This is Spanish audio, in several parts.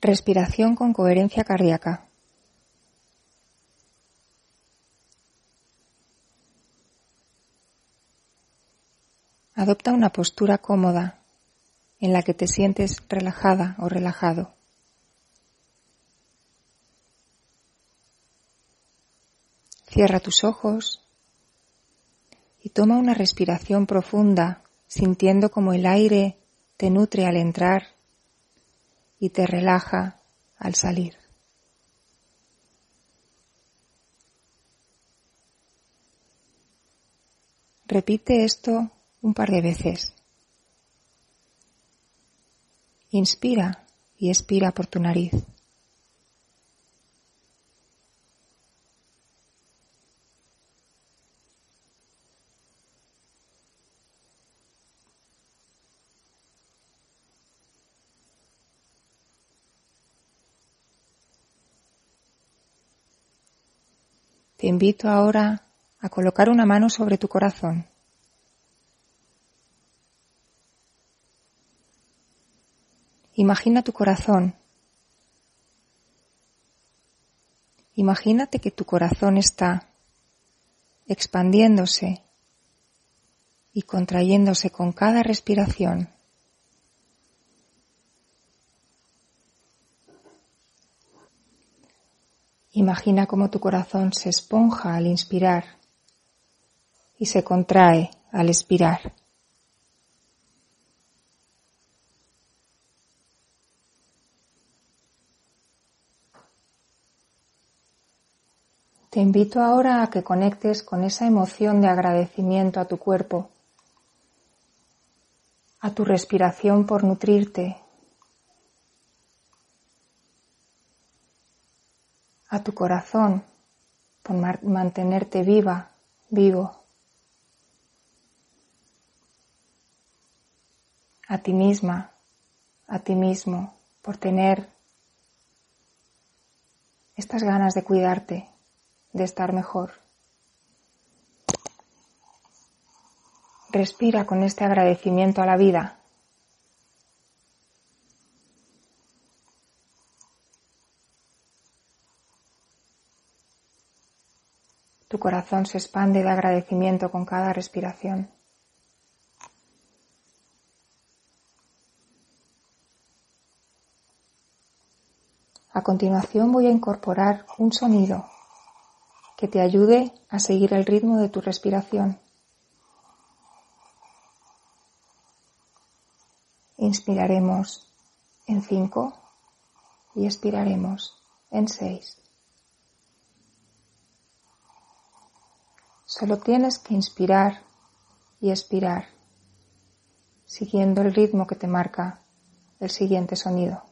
Respiración con coherencia cardíaca. Adopta una postura cómoda en la que te sientes relajada o relajado. Cierra tus ojos y toma una respiración profunda sintiendo como el aire te nutre al entrar y te relaja al salir. Repite esto un par de veces. Inspira y expira por tu nariz. Te invito ahora a colocar una mano sobre tu corazón. Imagina tu corazón. Imagínate que tu corazón está expandiéndose y contrayéndose con cada respiración. Imagina cómo tu corazón se esponja al inspirar y se contrae al expirar. Te invito ahora a que conectes con esa emoción de agradecimiento a tu cuerpo, a tu respiración por nutrirte, a tu corazón por mantenerte viva, vivo, a ti misma, a ti mismo, por tener estas ganas de cuidarte, de estar mejor. Respira con este agradecimiento a la vida. Tu corazón se expande de agradecimiento con cada respiración. A continuación voy a incorporar un sonido que te ayude a seguir el ritmo de tu respiración. Inspiraremos en 5 y expiraremos en 6. Solo tienes que inspirar y expirar, siguiendo el ritmo que te marca el siguiente sonido.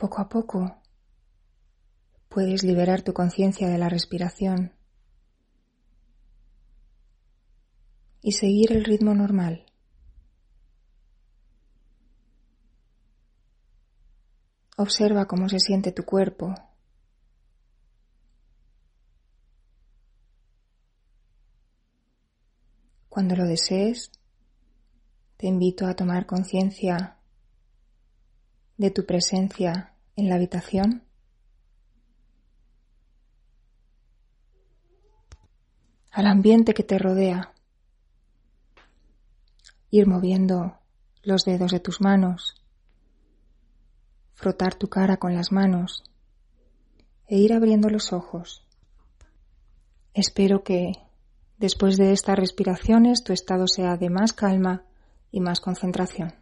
Poco a poco puedes liberar tu conciencia de la respiración y seguir el ritmo normal. Observa cómo se siente tu cuerpo. Cuando lo desees, te invito a tomar conciencia de tu presencia en la habitación. al ambiente que te rodea ir moviendo los dedos de tus manos, frotar tu cara con las manos e ir abriendo los ojos. Espero que después de estas respiraciones tu estado sea de más calma y más concentración.